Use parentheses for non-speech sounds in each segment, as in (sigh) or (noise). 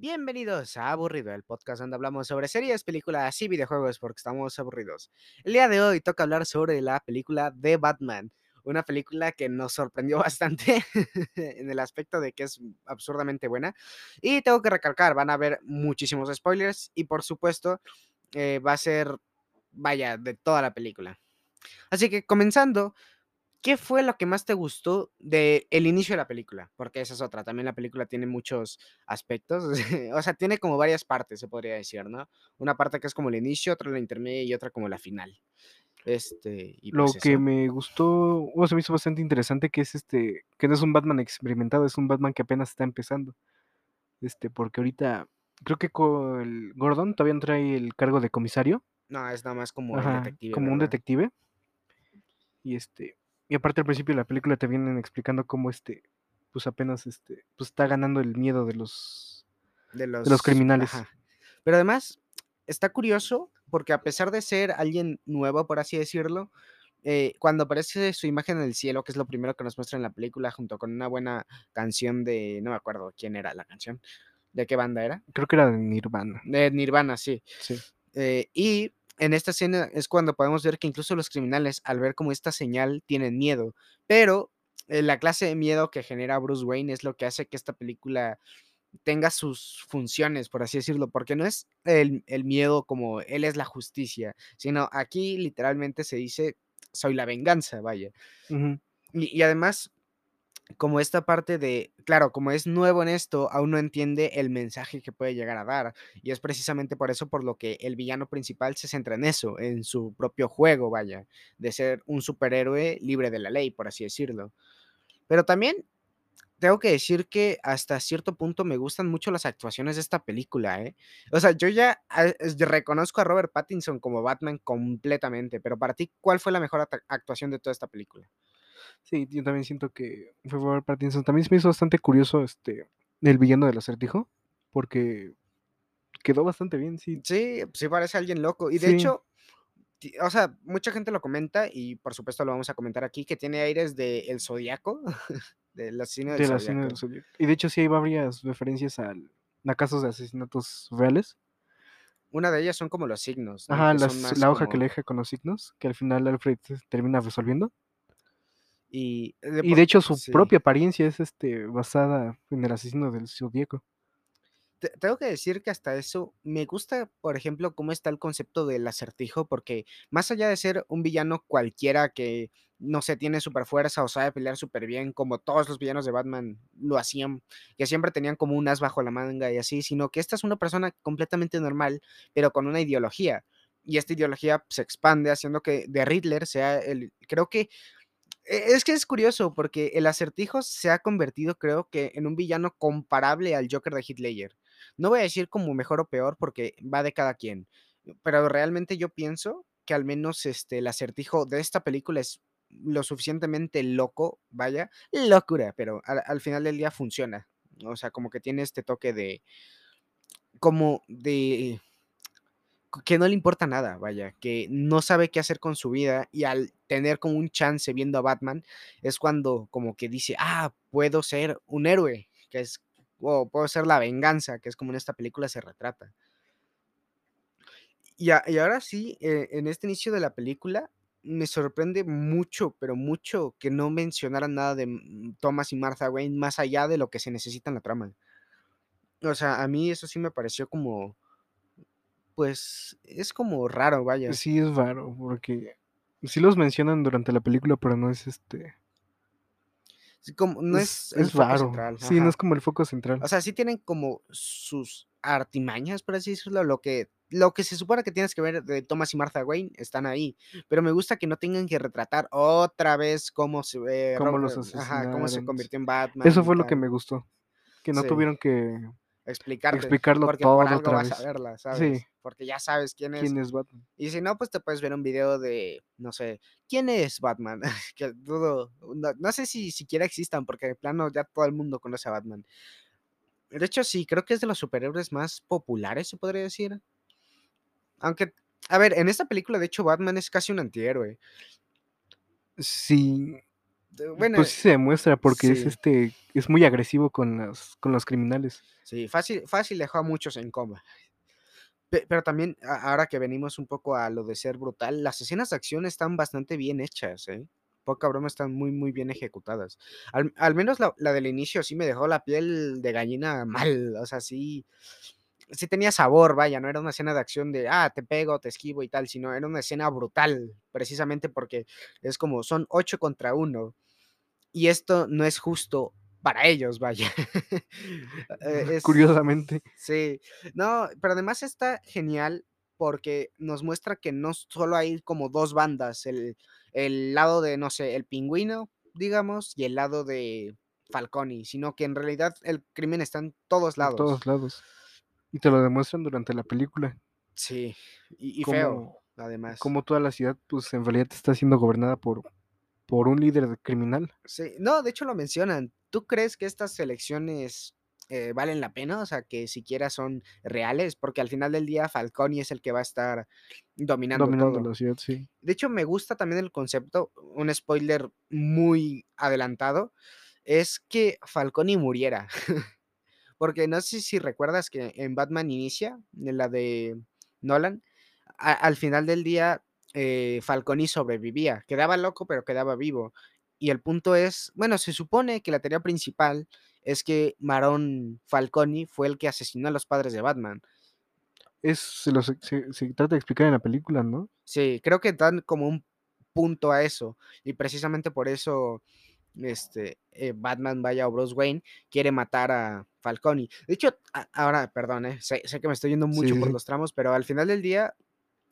Bienvenidos a Aburrido, el podcast donde hablamos sobre series, películas y videojuegos porque estamos aburridos. El día de hoy toca hablar sobre la película de Batman, una película que nos sorprendió (laughs) bastante en el aspecto de que es absurdamente buena. Y tengo que recalcar, van a haber muchísimos spoilers y por supuesto eh, va a ser, vaya, de toda la película. Así que comenzando, ¿Qué fue lo que más te gustó del inicio de la película? Porque esa es otra, también la película tiene muchos aspectos, (laughs) o sea, tiene como varias partes, se podría decir, ¿no? Una parte que es como el inicio, otra la intermedia y otra como la final. Este, y Lo pues que eso. me gustó, o se me hizo bastante interesante, que es este, que no es un Batman experimentado, es un Batman que apenas está empezando. Este, porque ahorita creo que con el Gordon todavía no trae el cargo de comisario, No, es nada más como el ajá, detective, como un detective. Y este, y aparte al principio de la película te vienen explicando cómo este, pues apenas este, pues está ganando el miedo de los De de los los, criminales. ajá. Pero además, está curioso porque a pesar de ser alguien nuevo, por así decirlo, eh, cuando aparece su imagen en el cielo, que es lo primero que nos muestra en la película, junto con una buena canción de, no me acuerdo quién era la canción, de qué banda era, Creo que era de Nirvana. de Nirvana, sí. Sí. Eh, y en esta escena es cuando podemos ver que incluso los criminales, al ver como esta señal, tienen miedo. Pero eh, la clase de miedo que genera Bruce Wayne es lo que hace que esta película tenga sus funciones, por así decirlo, porque no es el, el miedo como él es la justicia, sino aquí literalmente se dice soy la venganza, vaya. Y además, como esta parte de, claro, como es nuevo en esto, aún no entiende el mensaje que puede llegar a dar. Y es precisamente por eso por lo que el villano principal se centra en eso, en su propio juego, vaya, de ser un superhéroe libre de la ley, por así decirlo. Pero también tengo que decir que hasta cierto punto me gustan mucho las actuaciones de esta película, ¿eh? O sea, yo ya es- reconozco a Robert Pattinson como Batman completamente, pero para ti, ¿cuál fue la mejor actuación de toda esta película? Sí, yo también siento que fue Robert Pattinson. También se me hizo bastante curioso este el villano del acertijo, porque quedó bastante bien, sí. Sí, sí parece alguien loco. Y de Sí, hecho, o sea, mucha gente lo comenta y por supuesto lo vamos a comentar aquí, que tiene aires de El Zodíaco, (laughs) del asesino del de la cine del Zodíaco. Y de hecho sí hay varias referencias al, a casos de asesinatos reales. Una de ellas son como los signos, ¿no? Ajá, las, la hoja que le deja con los signos, que al final Alfred termina resolviendo. Y de, Y de hecho su sí. propia apariencia es este basada en el asesino del Zodíaco. Te- tengo que decir que hasta eso me gusta, por ejemplo, cómo está el concepto del acertijo, porque más allá de ser un villano cualquiera que, no sé, tiene super fuerza o sabe pelear súper bien, como todos los villanos de Batman lo hacían, que siempre tenían como un as bajo la manga y así, sino que esta es una persona completamente normal, pero con una ideología. Y esta ideología se expande haciendo que The Riddler sea el, creo que Es que es curioso porque el acertijo se ha convertido, creo que, en un villano comparable al Joker de Ledger. No voy a decir como mejor o peor porque va de cada quien, pero realmente yo pienso que al menos este, el acertijo de esta película es lo suficientemente loco, vaya, locura, pero al, al final del día funciona. O sea, como que tiene este toque de, como de que no le importa nada, vaya, que no sabe qué hacer con su vida y al tener como un chance viendo a Batman es cuando como que dice, ah, puedo ser un héroe, que es, o puedo ser la venganza, que es como en esta película se retrata. Y, y ahora sí, eh, en este inicio de la película me sorprende mucho, pero mucho que no mencionaran nada de mm, Thomas y Martha Wayne más allá de lo que se necesita en la trama. O sea, a mí eso sí me pareció como, pues, es como raro, vaya. Sí es raro, porque sí los mencionan durante la película, pero no es este... Sí, como no Es, es raro. central, Sí, no es como el foco central. O sea, sí tienen como sus artimañas, por así decirlo, lo que lo que se supone que tienes que ver de Thomas y Martha Wayne están ahí, pero me gusta que no tengan que retratar otra vez cómo se ve Cómo Rob los eh, ajá, cómo se convirtió en Batman Eso fue lo que me gustó. Que no Sí, tuvieron que explicarte, explicarlo porque todo por algo otra vas a verla, Sí, ¿sabes? Porque ya sabes quién es. quién es Batman. Y si no, pues te puedes ver un video de, no sé, ¿quién es Batman? (laughs) Que dudo, no, no sé si siquiera existan, porque de plano ya todo el mundo conoce a Batman. De hecho, sí, creo que es de los superhéroes más populares, se podría decir. Aunque, a ver, en esta película, de hecho, Batman es casi un antihéroe. Sí, bueno, Pues sí se demuestra porque es, este, es muy agresivo con las con los criminales. Sí, fácil fácil dejó a muchos en coma. Pe pero también, ahora que venimos un poco a lo de ser brutal, las escenas de acción están bastante bien hechas, ¿eh? Poca broma, están muy, muy bien ejecutadas. Al al menos la la del inicio sí me dejó la piel de gallina mal, o sea, sí sí tenía sabor, vaya, no era una escena de acción de, ah, te pego, te esquivo y tal, sino era una escena brutal, precisamente porque es como son 8 contra 1, y esto no es justo para ellos, vaya. (laughs) (laughs) Es Curiosamente. sí. No, pero además está genial porque nos muestra que no solo hay como 2 bandas, el el lado de, no sé, el Pingüino, digamos, y el lado de Falcone, sino que en realidad el crimen está en todos En lados. todos lados. Y te lo demuestran durante la película. Sí, y y feo, además. cómo toda la ciudad, pues, en realidad está siendo gobernada por por un líder criminal. Sí, no, de hecho lo mencionan. ¿Tú crees que estas elecciones, eh, valen la pena? O sea, que siquiera son reales, porque al final del día Falcone es el que va a estar dominando Dominando todo. la ciudad, sí. De hecho, me gusta también el concepto, un spoiler muy adelantado, es que Falcone muriera. (laughs) Porque no sé si recuerdas que en Batman Inicia, en la de Nolan, a al final del día, eh, Falcone sobrevivía, quedaba loco, pero quedaba vivo. Y el punto es, bueno, se supone que la teoría principal es que Marón Falcone fue el que asesinó a los padres de Batman. Es se lo se trata de explicar en la película, ¿no? Sí, creo que dan como un punto a eso, y precisamente por eso, este, eh, Batman, vaya, o Bruce Wayne quiere matar a Falcone. De hecho, a ahora, perdón, eh, sé sé que me estoy yendo mucho sí, por sí. los tramos, pero al final del día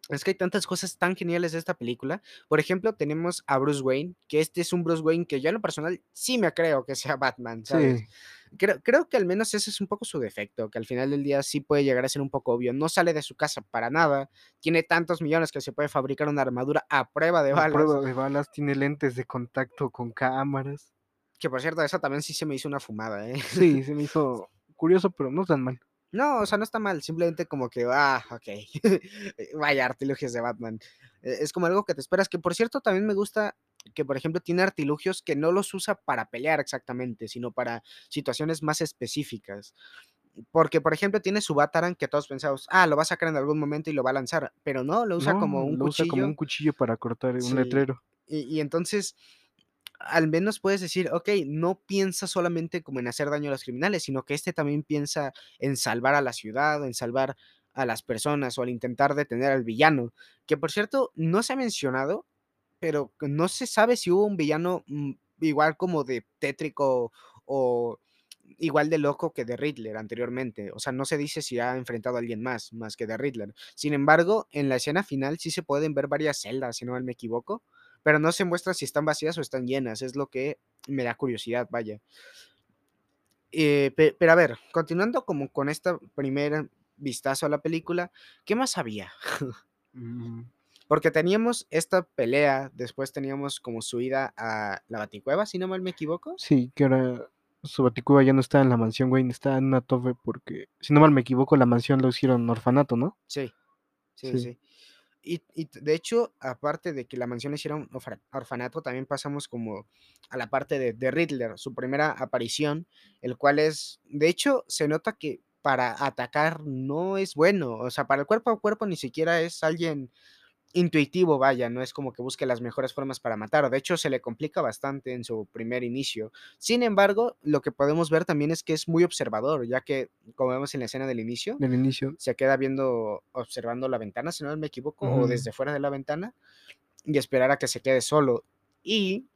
es que hay tantas cosas tan geniales de esta película. Por ejemplo, tenemos a Bruce Wayne, que este es un Bruce Wayne que yo en lo personal sí me creo que sea (laughs) Batman, ¿sabes? Sí, Creo creo que al menos ese es un poco su defecto, que al final del día sí puede llegar a ser un poco obvio. No sale de su casa para nada, tiene tantos millones que se puede fabricar una armadura a prueba de a balas, prueba de balas, tiene lentes de contacto con cámaras. que por cierto, esa también sí se me hizo una fumada, ¿eh? Sí, (laughs) se me hizo curioso, pero no tan mal. No, o sea, no está mal, simplemente como que, ah, okey, (laughs) vaya, artilugios de Batman. E es como algo que te esperas, que por cierto, también me gusta que, por ejemplo, tiene artilugios que no los usa para pelear exactamente, sino para situaciones más específicas. Porque, por ejemplo, tiene su Batarang que todos pensamos, ah, lo va a sacar en algún momento y lo va a lanzar, pero no, lo usa como un lo usa como un cuchillo. cuchillo para cortar un Sí, letrero. y y entonces al menos puedes decir, okey, no piensa solamente como en hacer daño a los criminales, sino que este también piensa en salvar a la ciudad, en salvar a las personas o al intentar detener al villano, que por cierto, no se ha mencionado, pero no se sabe si hubo un villano, mm, igual como de tétrico o igual de loco que The Riddler anteriormente, o sea, no se dice si ha enfrentado a alguien más, más que The Riddler. Sin embargo, en la escena final sí se pueden ver varias celdas, si no me equivoco, pero no se muestra si están vacías o están llenas, es lo que me da curiosidad, vaya. Eh, pe pero a ver, continuando como con esta primer vistazo a la película, ¿qué más había? (laughs) Mm, Porque teníamos esta pelea, después teníamos como su ida a la Baticueva, si no mal me equivoco. sí, que ahora su Baticueva ya no está en la mansión Wayne, está en una torre porque, si no mal me equivoco, la mansión lo hicieron orfanato, ¿no? Sí, sí, Sí, sí. Y y de hecho, aparte de que la mansión hiciera un orfana orfanato, también pasamos como a la parte de de Riddler, su primera aparición, el cual es de hecho, se nota que para atacar no es bueno, o sea, para el cuerpo a cuerpo ni siquiera es alguien intuitivo, vaya, no es como que busque las mejores formas para matar, de hecho, se le complica bastante en su primer inicio. Sin embargo, lo que podemos ver también es que es muy observador, ya que, como vemos en la escena del inicio, del inicio. se queda viendo observando la ventana, si no me equivoco, o desde fuera de la ventana, y esperar a que se quede solo. Y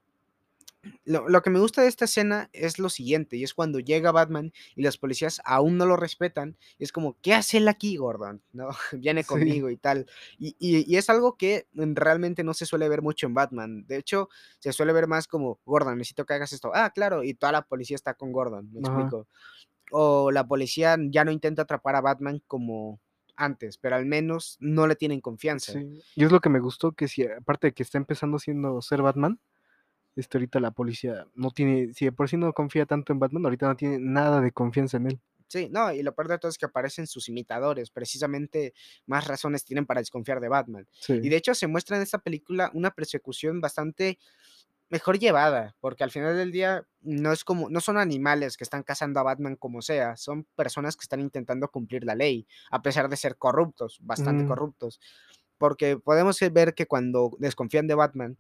lo lo que me gusta de esta escena es lo siguiente, y es cuando llega Batman y los policías aún no lo respetan, y es como, ¿qué hace él aquí, Gordon? (laughs) ¿No? Viene Sí, conmigo y tal. Y y y es algo que, realmente no se suele ver mucho en Batman. De hecho, se suele ver más como, Gordon, necesito que hagas esto. Ah, claro, y toda la policía está con Gordon, ¿me ajá, explico? O la policía ya no intenta atrapar a Batman como antes, pero al menos no le tienen confianza. sí. Y es lo que me gustó, que si aparte de que está empezando siendo ser Batman, este, ahorita la policía no tiene si de por sí no confía tanto en Batman, ahorita no tiene nada de confianza en él. Sí, no, y lo peor de todo es que aparecen sus imitadores, precisamente más razones tienen para desconfiar de Batman. Y de hecho se muestra en esta película una persecución bastante mejor llevada, porque al final del día no es como no son animales que están cazando a Batman como sea, son personas que están intentando cumplir la ley, a pesar de ser corruptos, bastante Ujú. corruptos. Porque podemos, ver que cuando desconfían de Batman,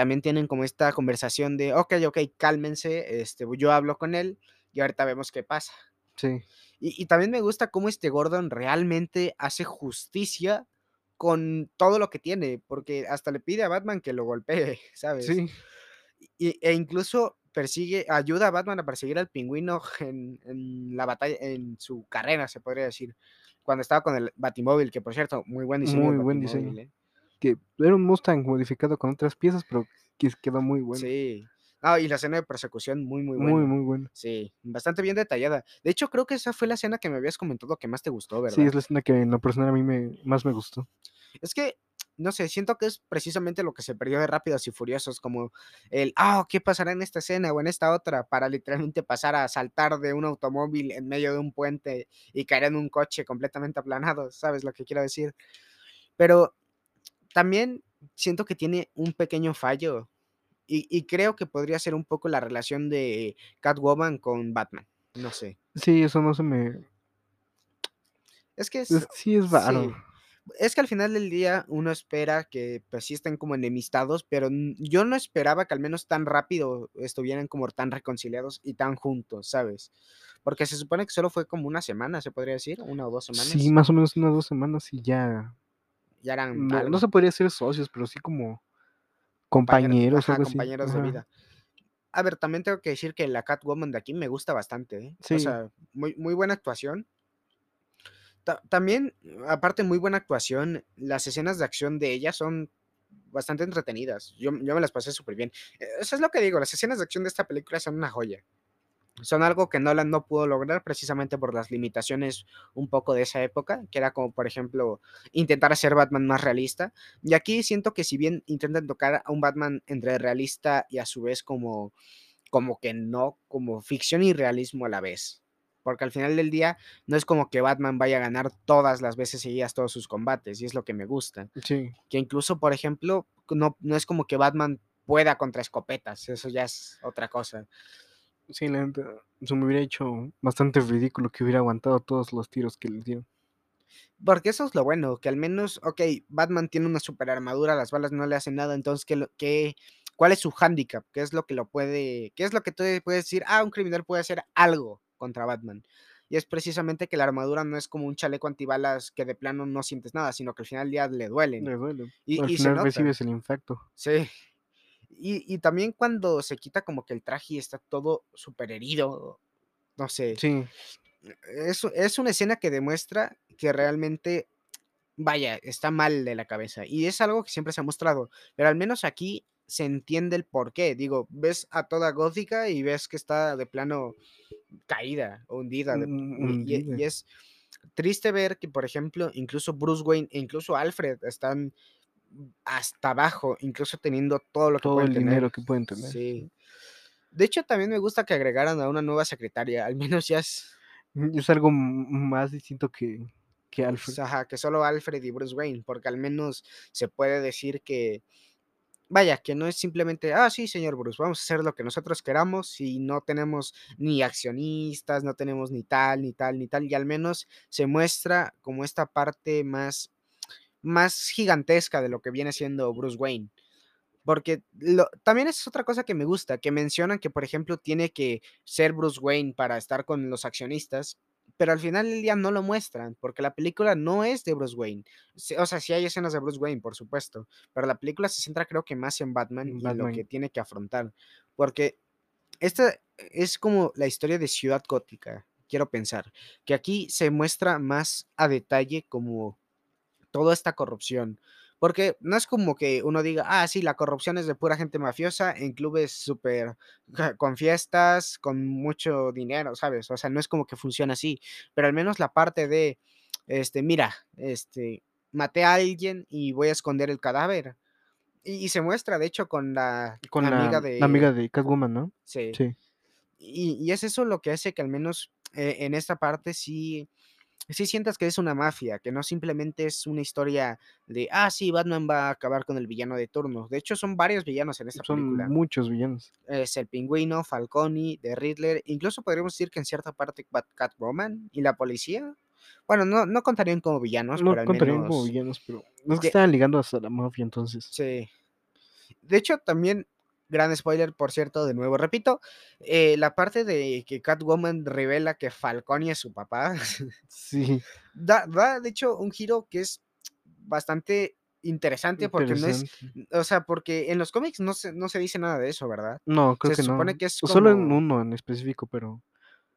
también tienen como esta conversación de: "Okey, okey, cálmense, este, yo hablo con él y ahorita vemos qué pasa". Sí. Y y también me gusta cómo este Gordon realmente hace justicia con todo lo que tiene, porque hasta le pide a Batman que lo golpee, (laughs) ¿sabes? Sí. Y e incluso persigue ayuda a Batman a perseguir al Pingüino (laughs) en en la batalla en su carrera, se podría decir, cuando estaba con el Batimóvil, que por cierto, muy buen diseño Muy buen diseño. ¿eh? Que era un Mustang modificado con otras piezas, pero que quedó muy bueno. Sí. Ah, y la escena de persecución muy, muy Muy, buena. muy bueno. Sí, bastante bien detallada. De hecho, creo que esa fue la escena que me habías comentado que más te gustó, Sí, ¿verdad? es la escena que en lo personal a mí me más me gustó. Es que, no sé, siento que es precisamente lo que se perdió de Rápidos y Furiosos, como el, ah, ¿qué pasará en esta escena o en esta otra? Para literalmente pasar a saltar de un automóvil en medio de un puente y caer en un coche completamente aplanado, ¿sabes lo que quiero decir? Pero también siento que tiene un pequeño fallo y y creo que podría ser un poco la relación de Catwoman con Batman, no sé. Sí, eso no se me Es que es es sí es raro. sí. Es que al final del día uno espera que, pues, sí estén como enemistados, pero, yo no esperaba que al menos tan rápido estuvieran como tan reconciliados y tan juntos, ¿sabes? Porque se supone que solo fue como una semana, ¿se podría decir? ¿1 o 2 Sí, semanas? más o menos unas 2 semanas y ya Ya eran no se podría decir socios, pero sí como Compañeros o ajá, así. compañeros de Ajá. vida. A ver, también tengo que decir que la Catwoman de aquí me gusta bastante, ¿eh? O Sí. sea, muy muy buena actuación. Ta también, aparte, muy buena actuación, las escenas de acción de ella son bastante entretenidas. Yo yo me las pasé superbién. Eh, eso es lo que digo, las escenas de acción de esta película son una joya. Son algo que Nolan no pudo lograr precisamente por las limitaciones un poco de esa época, que era como, por ejemplo, intentar hacer Batman más realista. Y aquí siento que si bien intentan tocar a un Batman entre realista y a su vez como como que no, como ficción y realismo a la vez. Porque al final del día no es como que Batman vaya a ganar todas las veces seguidas todos sus combates, y es lo que me gusta. Sí. Que incluso, por ejemplo, no no es como que Batman pueda contra escopetas, eso ya es otra cosa. Sí, la neta, se me hubiera hecho bastante ridículo que hubiera aguantado todos los tiros que les dio. Porque eso es lo bueno, que al menos, okey, Batman tiene una superarmadura, las balas no le hacen nada, entonces, ¿qué qué cuál es su hándicap? ¿Qué es lo que lo puede qué es lo que tú puedes decir? Ah, un criminal puede hacer algo contra Batman. Y es precisamente que la armadura no es como un chaleco antibalas que de plano no sientes nada, sino que al final del día le duelen. Le duele. Y Al y se final nota. recibes el impacto. Sí. Y y también cuando se quita como que el traje y está todo superherido, no sé. Sí. Es es una escena que demuestra que realmente, vaya, está mal de la cabeza, y es algo que siempre se ha mostrado, pero al menos aquí se entiende el porqué. Digo, ves a toda Gótica y ves que está de plano caída, hundida, de Mm, y y es triste ver que, por ejemplo, incluso Bruce Wayne e incluso Alfred están hasta abajo, incluso teniendo todo lo que Todo pueden el tener. dinero que pueden tener. Sí. De hecho, también me gusta que agregaran a una nueva secretaria, al menos ya es Mm, es algo más distinto que que Alfred. s ajá, que solo Alfred y Bruce Wayne, porque al menos se puede decir que, vaya, que no es simplemente: "Ah, sí, señor Bruce, vamos a hacer lo que nosotros queramos y no tenemos ni accionistas, no tenemos ni tal, ni tal, ni tal", y al menos se muestra como esta parte más más gigantesca de lo que viene siendo Bruce Wayne. Porque lo también es otra cosa que me gusta, que mencionan que, por ejemplo, tiene que ser Bruce Wayne para estar con los accionistas, pero al final del día no lo muestran, porque la película no es de Bruce Wayne. O sea, sí hay escenas de Bruce Wayne, por supuesto, pero la película se centra, creo que más en Batman y en lo que Batman. tiene que afrontar. Porque esta es como la historia de Ciudad Gótica, quiero pensar, que aquí se muestra más a detalle como toda esta corrupción, porque no es como que uno diga: "Ah, sí, la corrupción es de pura gente mafiosa en clubes súper (laughs) con fiestas, con mucho dinero", ¿sabes? O sea, no es como que funciona así, pero al menos la parte de, este, mira, este, maté a alguien y voy a esconder el cadáver. Y y se muestra, de hecho, con la Con la amiga la amiga de de Catwoman, ¿no? sí. Sí. Y y es eso lo que hace que al menos, eh, en esta parte sí sí sientas que es una mafia, que no simplemente es una historia de, ah, sí, Batman va a acabar con el villano de turno. De hecho, son varios villanos en esta Son película. muchos villanos. Es el Pingüino, Falcone, The Riddler, incluso podríamos decir que en cierta parte Bat Catwoman y la policía. Bueno, no, no contarían como villanos, No pero al contarían como villanos, pero no es que de- estaban ligando hasta la mafia entonces. Sí. De hecho, también, gran spoiler, por cierto, de nuevo repito, eh, la parte de que Catwoman revela que Falcone es su papá, (laughs) Sí, da, da, de hecho, un giro que es bastante interesante porque no es, interesante. o sea, porque en los cómics no se, no se dice nada de eso, ¿verdad? No, creo Se que no. que es Solo en uno en específico, pero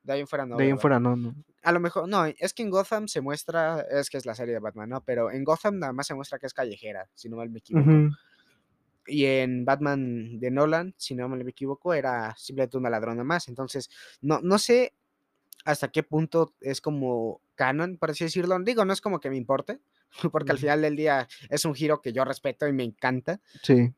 De ahí en fuera no. de ahí en fuera no, no. A lo mejor, no, es que en Gotham se muestra, es que es la serie de Batman, ¿no? Pero en Gotham nada más se muestra que es callejera, si no mal me equivoco. Ujú. Y en Batman de Nolan, si no me equivoco, era simplemente una ladrona más. Entonces, no, no sé hasta qué punto es como canon, por así decirlo. Digo, no es como que me importe, (laughs) porque al final del día es un giro que yo respeto y me encanta. Sí,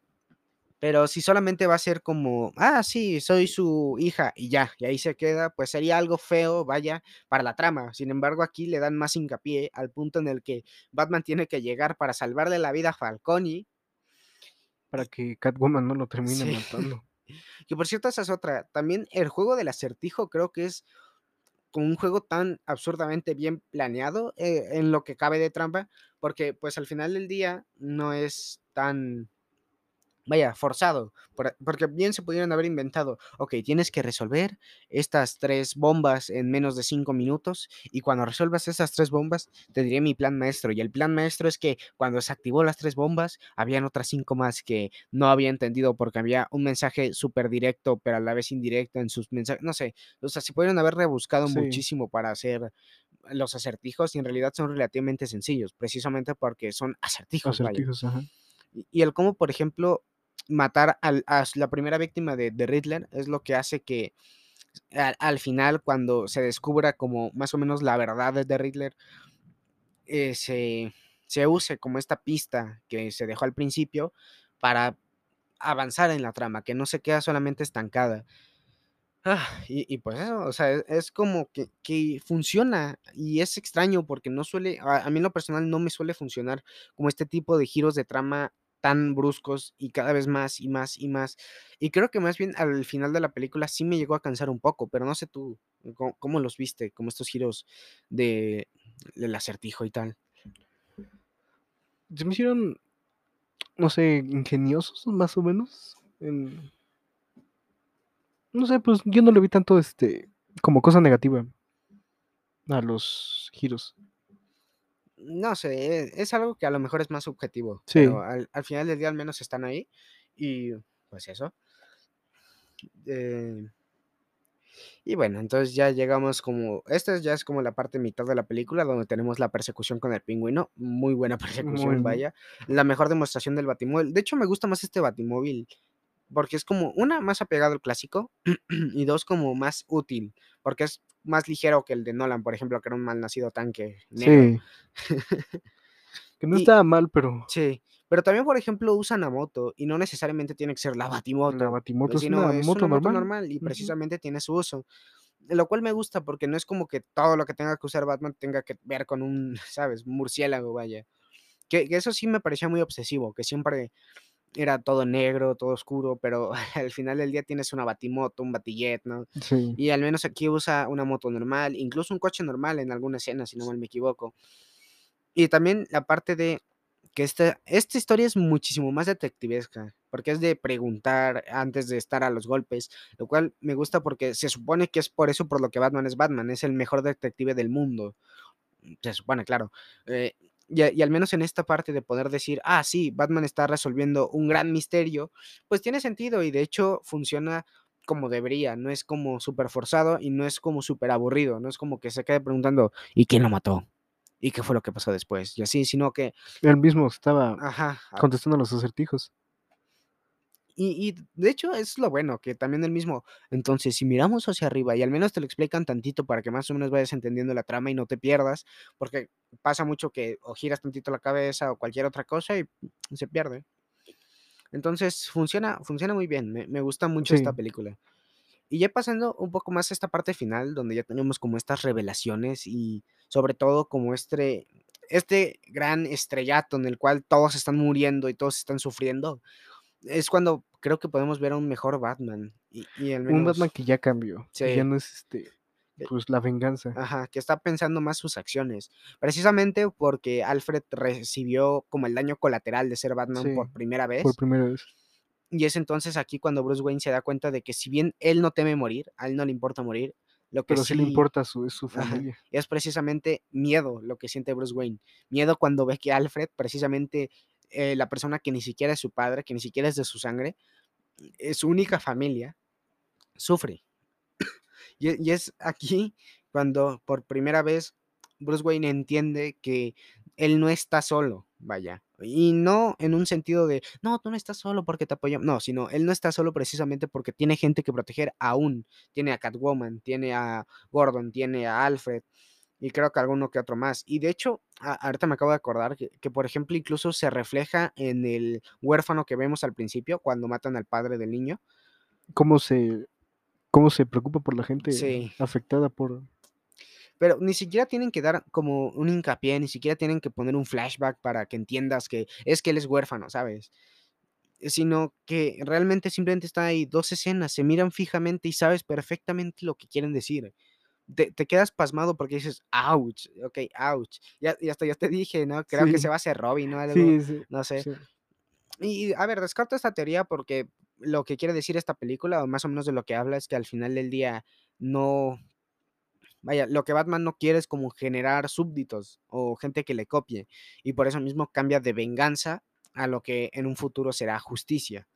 Pero si solamente va a ser como, ah, sí, soy su hija y ya, y ahí se queda, pues sería algo feo, vaya, para la trama. Sin embargo, aquí le dan más hincapié al punto en el que Batman tiene que llegar para salvarle la vida a Falcone. Para que Catwoman no lo termine Sí. matando. (laughs) Que por cierto, esa es otra. También el juego del acertijo creo que es como un juego tan absurdamente bien planeado eh, en lo que cabe de trampa, porque pues al final del día no es tan, vaya, forzado, por- porque bien se pudieron haber inventado, ok, tienes que resolver estas tres bombas en menos de cinco minutos y cuando resuelvas esas tres bombas te diré mi plan maestro y el plan maestro es que cuando se activó las tres bombas habían otras cinco más que no había entendido porque había un mensaje súper directo pero a la vez indirecto en sus mensajes, no sé, o sea, se pudieron haber rebuscado Sí. muchísimo para hacer los acertijos y en realidad son relativamente sencillos, precisamente porque son acertijos. Acertijos, ajá. Y el cómo, por ejemplo, matar a la primera víctima de, de Riddler es lo que hace que al, al final, cuando se descubra como más o menos la verdad de Riddler, eh, se, se use como esta pista que se dejó al principio para avanzar en la trama, que no se queda solamente estancada. Ah, y, pues eso, o sea, es, es como que, que funciona y es extraño porque no suele, a, a mí en lo personal no me suele funcionar como este tipo de giros de trama tan bruscos y cada vez más y más y más. Y creo que más bien al final de la película sí me llegó a cansar un poco, pero no sé tú cómo, los viste, como estos giros de, del acertijo y tal. Se me hicieron, no sé, ingeniosos más o menos. en- No sé, pues yo no le vi tanto este como cosa negativa a los giros. No sé, e- es algo que a lo mejor es más subjetivo, Sí. pero al, al final del día al menos están ahí y pues eso. Eh, y bueno, entonces ya llegamos como, esta ya es como la parte mitad de la película donde tenemos la persecución con el pingüino, muy buena (laughs) persecución, Muy vaya, la mejor demostración del batimóvil. De hecho me gusta más este batimóvil porque es como una más apegado al clásico (clears throat) y dos como más útil, porque es más ligero que el de Nolan, por ejemplo, que era un malnacido tanque negro. Sí. (laughs) que no Y- estaba mal, pero Sí, pero también, por ejemplo, usan a moto y no necesariamente tiene que ser la Batimoto. la Batimoto es sino una es moto una moto normal. normal y precisamente tiene su uso. Lo cual me gusta porque no es como que todo lo que tenga que usar Batman tenga que ver con un, (laughs) ¿sabes? Murciélago, vaya. Que, que eso sí me parecía muy obsesivo, que siempre era todo negro, todo oscuro, pero (laughs) al final del día tienes una batimoto, un batillet, ¿no? Sí. Y al menos aquí usa una moto normal, incluso un coche normal en alguna escena, si no mal me equivoco. Y también la parte de que esta, esta historia es muchísimo más detectivesca, porque es de preguntar antes de estar a los golpes, lo cual me gusta porque se supone que es por eso por lo que Batman es Batman, es el mejor detective del mundo. Se supone, claro. Eh, y, al menos en esta parte de poder decir, ah, sí, Batman está resolviendo un gran misterio, pues tiene sentido y de hecho funciona como debería, no es como súper forzado y no es como súper aburrido, no es como que se quede preguntando, ¿y quién lo mató? ¿Y qué fue lo que pasó después? Y así, sino que, Él mismo estaba ajá, a- contestando los acertijos. Y, y de hecho es lo bueno, que también el mismo, entonces si miramos hacia arriba y al menos te lo explican tantito para que más o menos vayas entendiendo la trama y no te pierdas, porque pasa mucho que o giras tantito la cabeza o cualquier otra cosa y se pierde. Entonces funciona, funciona muy bien, me, me gusta mucho esta película. Y ya pasando un poco más a esta parte final, donde ya tenemos como estas revelaciones y sobre todo como este este gran estrellato en el cual todos están muriendo y todos están sufriendo, es cuando creo que podemos ver a un mejor Batman y y al Un Batman menos que ya cambió, que ya no es, este, Eh pues, la venganza. Ajá, que está pensando más sus acciones, precisamente porque Alfred recibió como el daño colateral de ser Batman por primera por vez. primera vez. Y es entonces aquí cuando Bruce Wayne se da cuenta de que si bien él no teme morir, a él no le importa morir, lo que Pero sí le importa su es su ajá, familia. es precisamente miedo lo que siente Bruce Wayne. Miedo cuando ve que Alfred, precisamente, eh, la persona que ni siquiera es su padre, que ni siquiera es de su sangre, es su única familia, sufre. Y y es aquí cuando por primera vez Bruce Wayne entiende que él no está solo, vaya, y no en un sentido de: "No, tú no estás solo porque te apoyamos", no, sino él no está solo precisamente porque tiene gente que proteger aún, tiene a Catwoman, tiene a Gordon, tiene a Alfred, y creo que alguno que otro más. Y de hecho, ahorita me acabo de acordar que que, por ejemplo, incluso se refleja en el huérfano que vemos al principio, cuando matan al padre del niño. Cómo se cómo se preocupa por la gente Sí. afectada por Pero ni siquiera tienen que dar como un hincapié, ni siquiera tienen que poner un flashback para que entiendas que es que él es huérfano, ¿sabes? Sino que realmente simplemente está ahí 2 escenas, se miran fijamente y sabes perfectamente lo que quieren decir. Te te quedas pasmado porque dices: "Ouch, okey, ouch". Ya y hasta yo te dije, ¿no? Creo que se Sí, va a hacer Robin o algo, sí, sí, no sé. sí. Y y a ver, descarto esta teoría porque lo que quiere decir esta película, o más o menos de lo que habla, es que al final del día no vaya, lo que Batman no quiere es como generar súbditos o gente que le copie, y por eso mismo cambia de venganza a lo que en un futuro será justicia.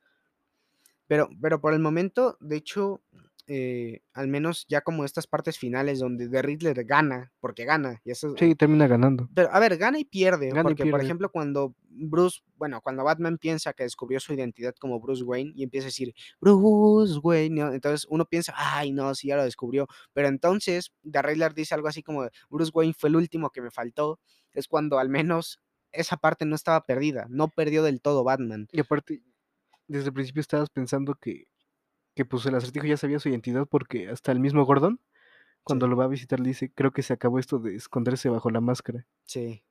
Pero pero por el momento, de hecho, eh, al menos ya como estas partes finales donde The Riddler gana, porque gana, y eso Sí, termina ganando. pero, a ver, gana y pierde, Gana y porque, por ejemplo, cuando Bruce bueno, cuando Batman piensa que descubrió su identidad como Bruce Wayne y empieza a decir: "Bruce Wayne", ¿no? Entonces uno piensa: "Ay, no, sí, ya lo descubrió". Pero entonces The Riddler dice algo así como "Bruce Wayne fue el último que me faltó", es cuando al menos esa parte no estaba perdida, no perdió del todo Batman. Y aparte, desde el principio estabas pensando que que, pues, el Acertijo ya sabía su identidad, porque hasta el mismo Gordon, cuando Sí. lo va a visitar, le dice: "Creo que se acabó esto de esconderse bajo la máscara". Sí,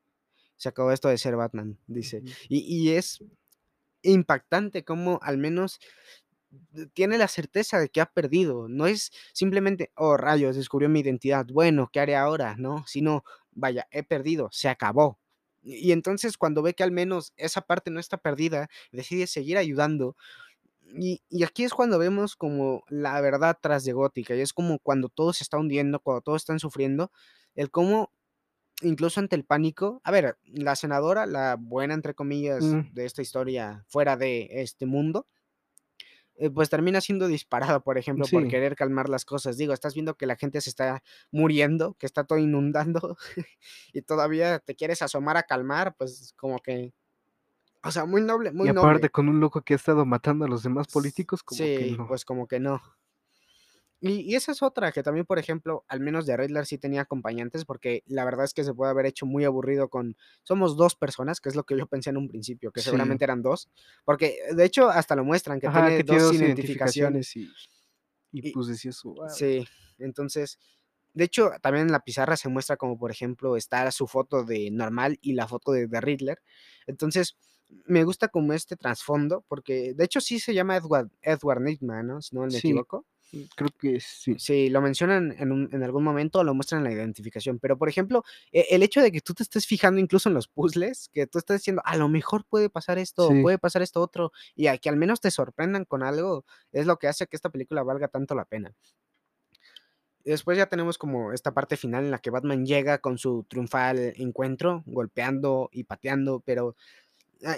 se acabó esto de ser Batman, dice. Y y es impactante cómo al menos tiene la certeza de que ha perdido. No es simplemente: "Oh, rayos, descubrió mi identidad. Bueno, ¿qué haré ahora?", ¿no? Sino, vaya, he perdido, se acabó. Y entonces, cuando ve que al menos esa parte no está perdida, decide seguir ayudando. Y y aquí es cuando vemos como la verdad tras de Gótica, y es como cuando todo se está hundiendo, cuando todos están sufriendo, el cómo, incluso ante el pánico a ver, la senadora, la buena, entre comillas, Mm. de esta historia fuera de este mundo eh, pues, termina siendo disparada, por ejemplo, por Sí. querer calmar las cosas. Digo, estás viendo que la gente se está muriendo, que está todo inundando, (laughs) y todavía te quieres asomar a calmar, pues, como que o sea, muy noble, Y muy aparte noble. con un loco que ha estado matando a los demás políticos, como que sí, no. pues, como que no. Y y esa es otra, que también, por ejemplo, al menos The Riddler sí tenía acompañantes, porque la verdad es que se puede haber hecho muy aburrido con somos 2 personas, que es lo que yo pensé en un principio, que Sí. seguramente eran 2, porque, de hecho, hasta lo muestran, que Ajá, tiene que tiene 2 2 identificaciones. identificaciones y y, Y pues, decías: "Guau". sí, entonces, de hecho, también en la pizarra se muestra como, por ejemplo, está su foto de normal y la foto de The Riddler. Entonces, me gusta como este trasfondo, porque, de hecho, sí se llama Edward Edward Nygma, ¿no? Si no me Sí, equivoco. mm, creo que sí. Sí, lo mencionan en un en algún momento, lo muestran en la identificación, pero, por ejemplo, e el hecho de que tú te estés fijando incluso en los púzles, que tú estés diciendo: "A lo mejor puede pasar esto, Sí. puede pasar esto otro", y a que al menos te sorprendan con algo, es lo que hace que esta película valga tanto la pena. Después ya tenemos como esta parte final en la que Batman llega con su triunfal encuentro, golpeando y pateando, pero,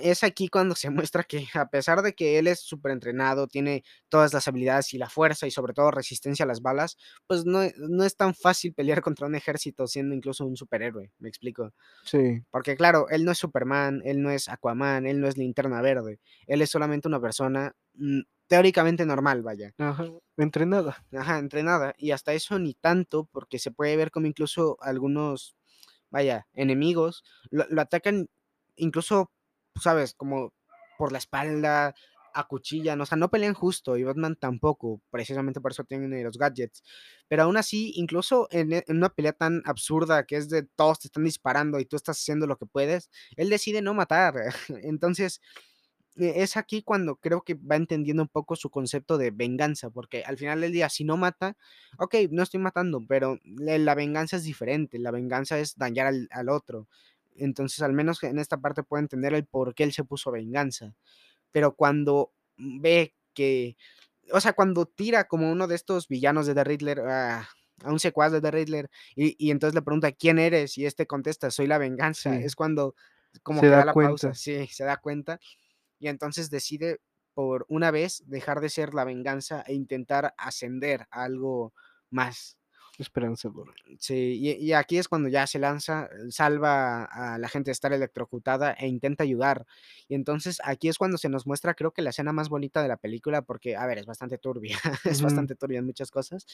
es aquí cuando se muestra que, a pesar de que él es superentrenado, tiene todas las habilidades y la fuerza, y sobre todo resistencia a las balas, pues, no no es tan fácil pelear (laughs) contra un ejército siendo incluso un superhéroe, ¿me explico? Sí. Porque, claro, él no es Superman, él no es Aquaman, él no es Linterna Verde, él es solamente una persona, mm, teóricamente normal, vaya. Ajá, entrenada. Ajá, entrenada, y hasta eso ni tanto, porque se puede ver como incluso algunos, vaya, enemigos lo lo atacan incluso, ¿sabes?, como por la espalda, acuchillan, o sea, no pelean justo y Batman tampoco, precisamente por eso tiene los gadgets. Pero aún así, incluso en, e- en una pelea tan absurda que es de todos te están disparando y tú estás haciendo lo que puedes, él decide no matar. (laughs) Entonces, e- es aquí cuando creo que va entendiendo un poco su concepto de venganza, porque al final del día, si no mata, ok, no estoy matando, pero la la venganza es diferente, la venganza es dañar al, al otro. Entonces, al menos en esta parte puedo entender el por qué él se puso venganza pero cuando ve que, o sea, cuando tira como uno de estos villanos de The Riddler a, a un secuaz de The Riddler y, y entonces le pregunta quién eres y este contesta soy la venganza, Sí, es cuando como se que da da la pausa, cuenta. sí, se da cuenta y entonces decide por una vez dejar de ser la venganza e intentar ascender a algo más. Esperanzador. Sí, y, y aquí es cuando ya se lanza, salva a la gente de estar electrocutada e intenta ayudar. Y entonces aquí es cuando se nos muestra, creo que la escena más bonita de la película, porque, a ver, es bastante turbia, (laughs) es bastante turbia en muchas cosas,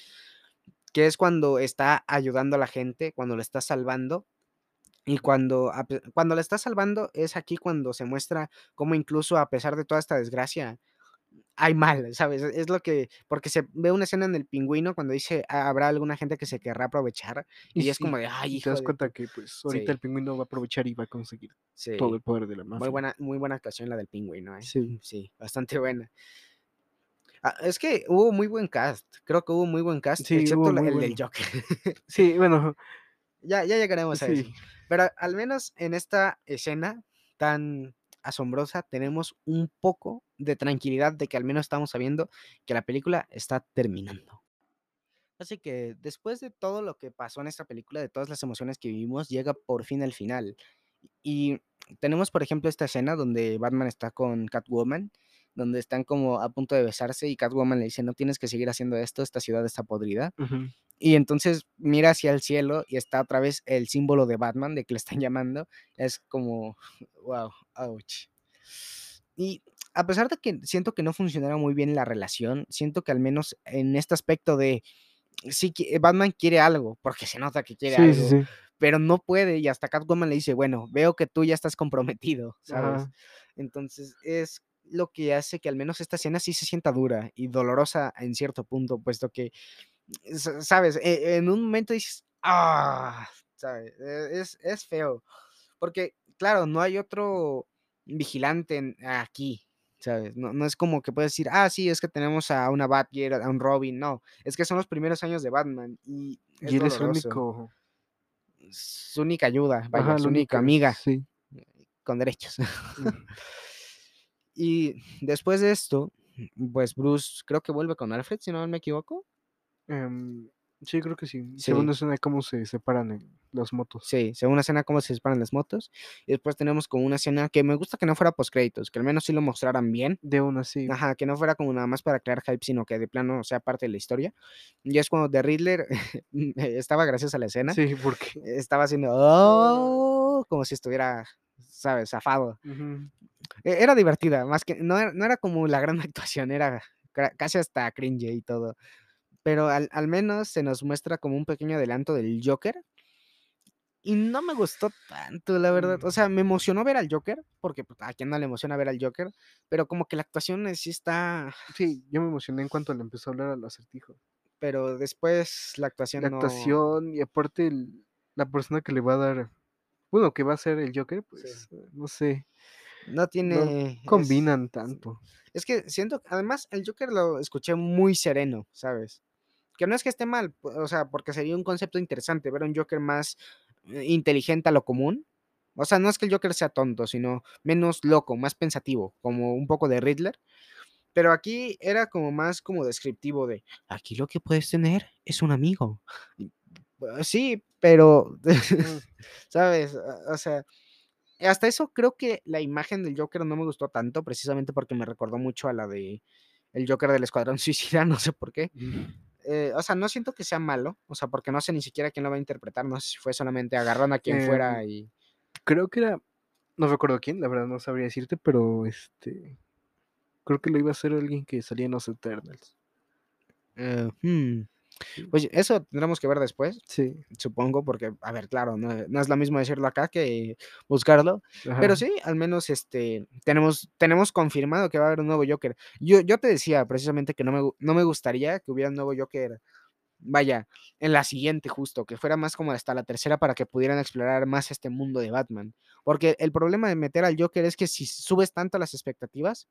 que es cuando está ayudando a la gente, cuando la está salvando. Y cuando, cuando la está salvando, es aquí cuando se muestra cómo incluso a pesar de toda esta desgracia, hay mal, ¿sabes? E es lo que porque se ve una escena en El Pingüino cuando dice: "Ha habrá alguna gente que se querrá aprovechar", Y es como de: "Ay, y te hijo das de cuenta tu". que, pues, ahorita Sí, el pingüino va a aprovechar y va a conseguir todo sí, el poder de la muy mafia. buena muy buena actuación la del Pingüino, ¿eh? Sí, Sí, bastante buena. Ah, es que hubo muy buen cast, creo que hubo muy buen cast, excepto la muy el del. Joker. Sí, bueno, (laughs) Ya ya llegaremos a eso. Pero al menos en esta escena tan asombrosa tenemos un poco de tranquilidad de que al menos estamos sabiendo que la película está terminando. Así que después de todo lo que pasó en esta película, de todas las emociones que vivimos, llega por fin el final. Y tenemos, por ejemplo, esta escena donde Batman está con Catwoman, donde están como a punto de besarse y Catwoman le dice, no tienes que seguir haciendo esto, esta ciudad está podrida. Y entonces mira hacia el cielo y está otra vez el símbolo de Batman, de que le están (laughs) llamando. Es como, wow, ouch. Y a pesar de que siento que no funcionara muy bien la relación, siento que al menos en este aspecto de sí, qui- Batman quiere algo, porque se nota que quiere Sí, sí, algo, sí. pero no puede y hasta Catwoman le dice, bueno, veo que tú ya estás comprometido, ¿sabes? Entonces es lo que hace que al menos esta escena sí se sienta dura y dolorosa en cierto punto, puesto que, sa- ¿sabes? E- En un momento dices, ah, ¿sabes? E- Es, es feo, porque claro, no hay otro vigilante aquí. ¿Sabes? No, no es como que puedes decir, ah, sí, es que tenemos a una Batgirl, a un Robin, no, es que son los primeros años de Batman y es Y él es doloroso. único Su única ayuda, vaya, ajá, su única única amiga sí. con derechos. (laughs) Y después de esto, pues Bruce creo que vuelve con Alfred, si no me equivoco. em, sí, creo que sí. Sí. Segunda escena de cómo se separan en las motos. Sí, según una escena cómo se disparan las motos. Y después tenemos como una escena que me gusta que no fuera postcréditos, que al menos sí lo mostraran bien. De una sí. Ajá, que no fuera como nada más para crear hype, sino que de plano sea parte de la historia. Y es cuando The Riddler (laughs) estaba gracias a la escena. Sí, porque Estaba haciendo "Oh", como si estuviera, ¿sabes? Zafado. E- Era divertida, más que no era, no era como la gran (laughs) actuación, era casi hasta cringe y todo. Pero al, al menos se nos muestra como un pequeño adelanto del Joker. Y no me gustó tanto, la verdad. O Mm. sea, me emocionó ver al Joker, porque pues, a quien no le emociona ver al Joker, pero como que la actuación sí está. Sí, yo me emocioné en cuanto le empezó a hablar al acertijo. Pero después la La actuación no. actuación y aparte el la persona que le va a dar bueno, que va a ser el Joker, pues, eh, no sé, No no tiene. es- combinan tanto. Es que siento, además, el Joker lo escuché muy sereno, ¿sabes? Que no es que esté mal, o sea, porque sería un concepto interesante ver a un Joker más eh, inteligente a lo común. O sea, no es que el Joker sea tonto, sino menos loco, más pensativo, como un poco de Riddler. Pero aquí era como más como descriptivo de, aquí lo que puedes tener es un amigo. Y, "Ah, Sí, pero, (laughs) ¿sabes? O sea, hasta eso creo que la imagen del Joker no me gustó tanto, precisamente porque me recordó mucho a la de el Joker del Escuadrón (laughs) Suicida, no sé por qué. Eh, o sea, no siento que sea malo, o sea, porque no sé ni siquiera quién lo va a interpretar, no sé si fue solamente agarrando a quien fuera em, y... creo que era no recuerdo quién, la verdad no sabría decirte, pero, este, creo que lo iba a hacer alguien que salía en los Eternals. eh, hmm. Pues, eso tendremos que ver después, Sí. supongo, porque, a ver, claro, no no es lo mismo decirlo acá que buscarlo, pero sí, al menos, este, tenemos tenemos confirmado que va a haber un nuevo Joker. Yo yo te decía precisamente que no me no me gustaría que hubiera un nuevo Joker, vaya, en la siguiente justo, que fuera más como hasta la tercera para que pudieran explorar más este mundo de Batman, porque el problema de meter al Joker es que si subes tanto las expectativas,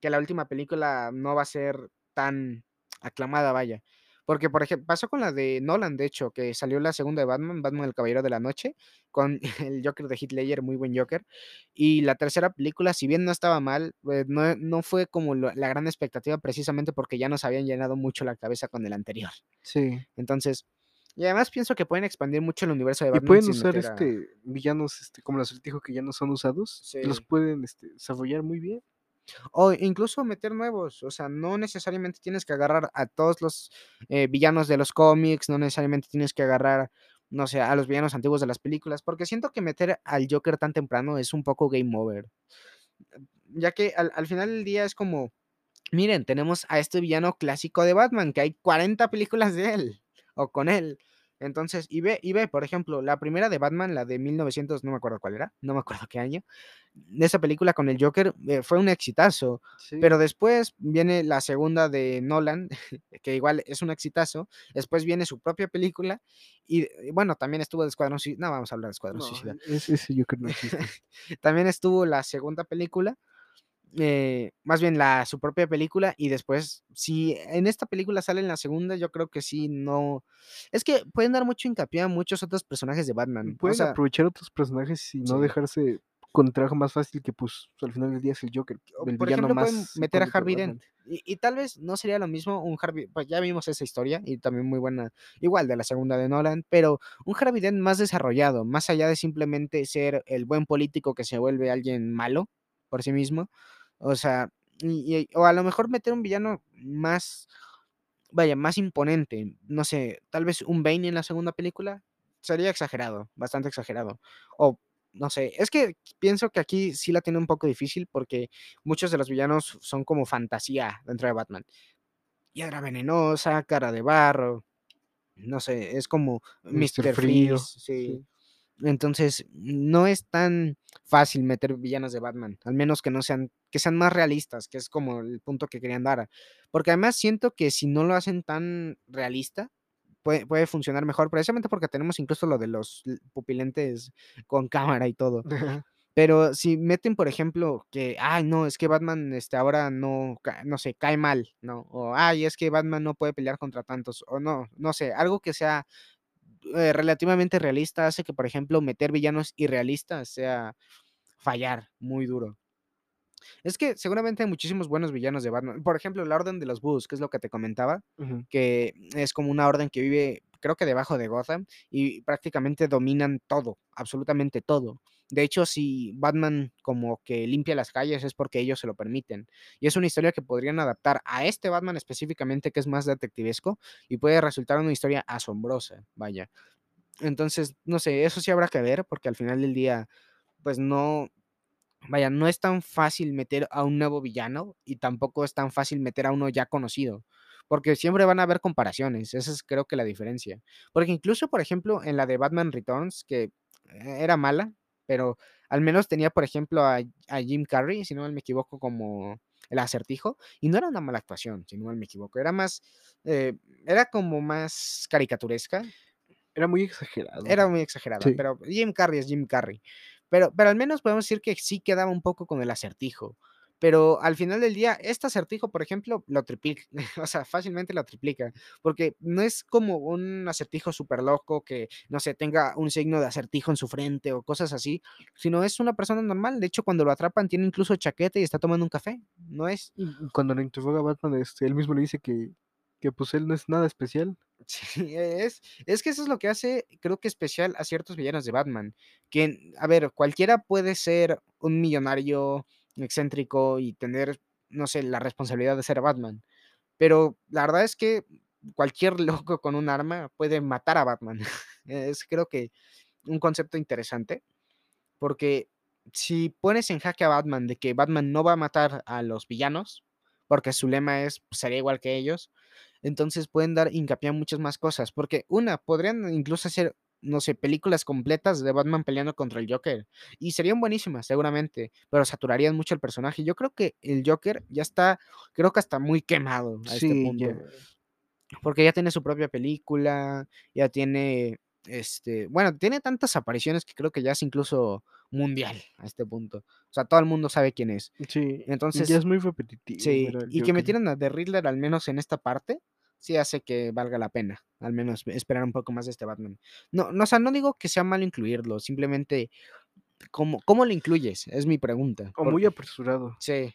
que la última película no va a ser tan aclamada, vaya. Porque, por ejem pasó con la de Nolan, de hecho, que salió la segunda de Batman, Batman el caballero de la noche, con (laughs) el Joker de Heath Ledger, muy buen Joker. Y la tercera película, si bien no estaba mal, pues, no no fue como lo la gran expectativa, precisamente porque ya nos habían llenado mucho la cabeza con el anterior. Sí. Entonces y además pienso que pueden expandir mucho el universo de Y Batman pueden sin usar, a este, villanos, este, como el Acertijo que ya no son usados, los pueden, este, desarrollar muy bien. O incluso meter nuevos, o sea, no necesariamente tienes que agarrar a todos los, eh, villanos de los cómics, no necesariamente tienes que agarrar, no sé, a los villanos antiguos de las películas, porque siento que meter al Joker tan temprano es un poco game over. Ya que al al final del día es como, miren, tenemos a este villano clásico de Batman, que hay 40 películas de él, o con él. Entonces, y ve y ve, por ejemplo, la primera de Batman, la de 1900, no me acuerdo cuál era, no me acuerdo qué año. Esa película con el Joker, eh, fue un exitazo, Sí. pero después viene la segunda de Nolan, (laughs) que igual es un exitazo, después viene su propia película, y bueno, también estuvo de Escuadrón Sui no vamos a hablar de Escuadrón No, Suicida. ese ese Joker no existe. (laughs) También estuvo la segunda película, eh, más bien la su propia película, y después, si en esta película sale en la segunda, yo creo que sí, no es que pueden dar mucho hincapié a muchos otros personajes de Batman, o pueden sea aprovechar otros personajes y no Sí. dejarse con el trabajo más fácil que, pues, al final del día es el Joker, el por villano ejemplo, pueden más meter a Harvey. Dent, y y tal vez no sería lo mismo un Harvey pues, ya vimos esa historia, y también muy buena, igual de la segunda de Nolan, pero un Harvey Dent más desarrollado, más allá de simplemente ser el buen político que se vuelve alguien malo por sí mismo, o sea, y y o a lo mejor meter un villano más, vaya, más imponente, no sé, tal vez un Bane en la segunda película, sería exagerado, bastante exagerado, o no sé, es que pienso que aquí sí la tiene un poco difícil, porque muchos de los villanos son como fantasía dentro de Batman. Hiedra venenosa, cara de barro, no sé, es como Frío, Freeze, sí. sí. Entonces, no es tan fácil meter villanos de Batman, al menos que no sean que sean más realistas, que es como el punto que querían dar, porque además siento que si no lo hacen tan realista, puede puede funcionar mejor, precisamente porque tenemos incluso lo de los pupilentes con cámara y todo. Pero si meten, por ejemplo, que, ay, no, es que Batman, este, ahora no no sé, cae mal, ¿no? O, ay, es que Batman no puede pelear contra tantos, o no, no sé, algo que sea, eh, relativamente realista hace que, por ejemplo, meter villanos irrealistas sea fallar muy duro. Es que seguramente hay muchísimos buenos villanos de Batman. Por ejemplo, la Orden de los Búhos, que es lo que te comentaba, que es como una orden que vive, creo que debajo de Gotham, y prácticamente dominan todo, absolutamente todo. De hecho, si Batman como que limpia las calles es porque ellos se lo permiten. Y es una historia que podrían adaptar a este Batman específicamente, que es más detectivesco, y puede resultar una historia asombrosa, vaya. Entonces, no sé, eso sí habrá que ver, porque al final del día, pues no, vaya, no es tan fácil meter a un nuevo villano, y tampoco es tan fácil meter a uno ya conocido, porque siempre van a haber comparaciones, esa es creo que la diferencia. Porque incluso, por ejemplo, en la de Batman Returns, que e era mala, pero al menos tenía, por ejemplo, a a Jim Carrey, si no me equivoco, como el Acertijo, y no era una mala actuación, si no mal me equivoco, era más, eh, era como más caricaturesca. Era muy exagerado. Era muy exagerada, Sí. pero Jim Carrey es Jim Carrey. Pero pero al menos podemos decir que sí quedaba un poco con el Acertijo. Pero al final del día, este Acertijo, por ejemplo, lo triplica, (laughs) o sea, fácilmente lo triplica, porque no es como un Acertijo superloco que, no sé, tenga un signo de acertijo en su frente o cosas así, sino es una persona normal. De hecho, cuando lo atrapan tiene incluso chaqueta y está tomando un café, no es cuando lo interroga Batman, este, él mismo le dice que que, pues, él no es nada especial. (laughs) Sí, es es que eso es lo que hace, creo que especial a ciertos villanos de Batman, que, a ver, cualquiera puede ser un millonario excéntrico y tener, no sé, la responsabilidad de ser Batman, pero la verdad es que cualquier (laughs) loco con un arma puede matar a Batman. (laughs) Es creo que un concepto interesante, porque si pones en jaque a Batman de que Batman no va a matar a los villanos, porque su lema es: "Seré igual que ellos", Entonces, pueden dar hincapié a muchas más cosas, porque una, podrían incluso hacer, no sé, películas completas de Batman peleando contra el Joker, y serían buenísimas, seguramente, pero saturarían mucho el personaje. Yo creo que el Joker ya está, creo que hasta muy quemado a este Sí, ya. punto. Porque ya tiene su propia película, ya tiene, este, bueno, tiene tantas apariciones que creo que ya es incluso mundial a este punto. O sea, todo el mundo sabe quién es. Sí, ya Entonces es muy repetitivo sí, y que metieran a The Riddler, al menos en esta parte, sí hace que valga la pena, al menos esperar un poco más de este Batman. No no, o sea, no digo que sea malo incluirlo, simplemente, ¿cómo cómo lo incluyes? Es mi pregunta, O muy apresurado. sí.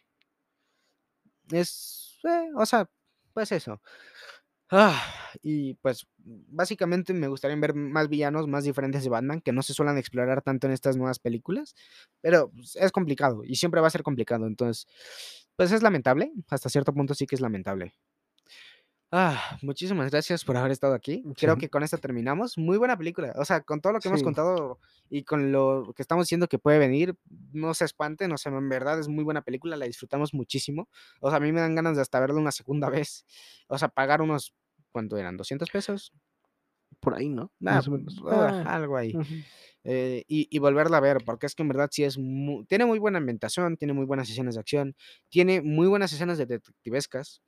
Es, eh, o sea, pues eso. Ah, y pues, básicamente me gustaría ver más villanos, más diferentes de Batman, que no se suelen explorar tanto en estas nuevas películas, pero, pues, es complicado y siempre va a ser complicado. Entonces, pues, es lamentable, hasta cierto punto sí que es lamentable. Ah, muchísimas gracias por haber estado aquí. Creo que con esto terminamos. Muy buena película. O sea, con todo lo que hemos contado y con lo que estamos diciendo que puede venir, no se espanten, o sea, en verdad es muy buena película, la disfrutamos muchísimo. O sea, a mí me dan ganas de hasta verla una segunda vez. O sea, pagar unos, ¿cuánto eran? ¿$200 pesos? Por ahí, ¿no? Ah, Más o menos. ah, Ah, algo ahí. Eh, y y volverla a ver, porque es que en verdad sí es mu tiene muy buena ambientación, tiene muy buenas escenas de acción, tiene muy buenas escenas de detectivescas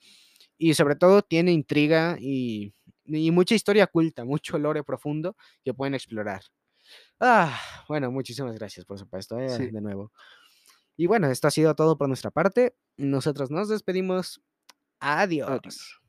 y, sobre todo, tiene intriga y y mucha historia oculta, mucho lore profundo que pueden explorar. Ah, bueno, muchísimas gracias, por supuesto, eh, Sí. de nuevo. Y bueno, esto ha sido todo por nuestra parte. Nosotros nos despedimos. Adiós. Adiós.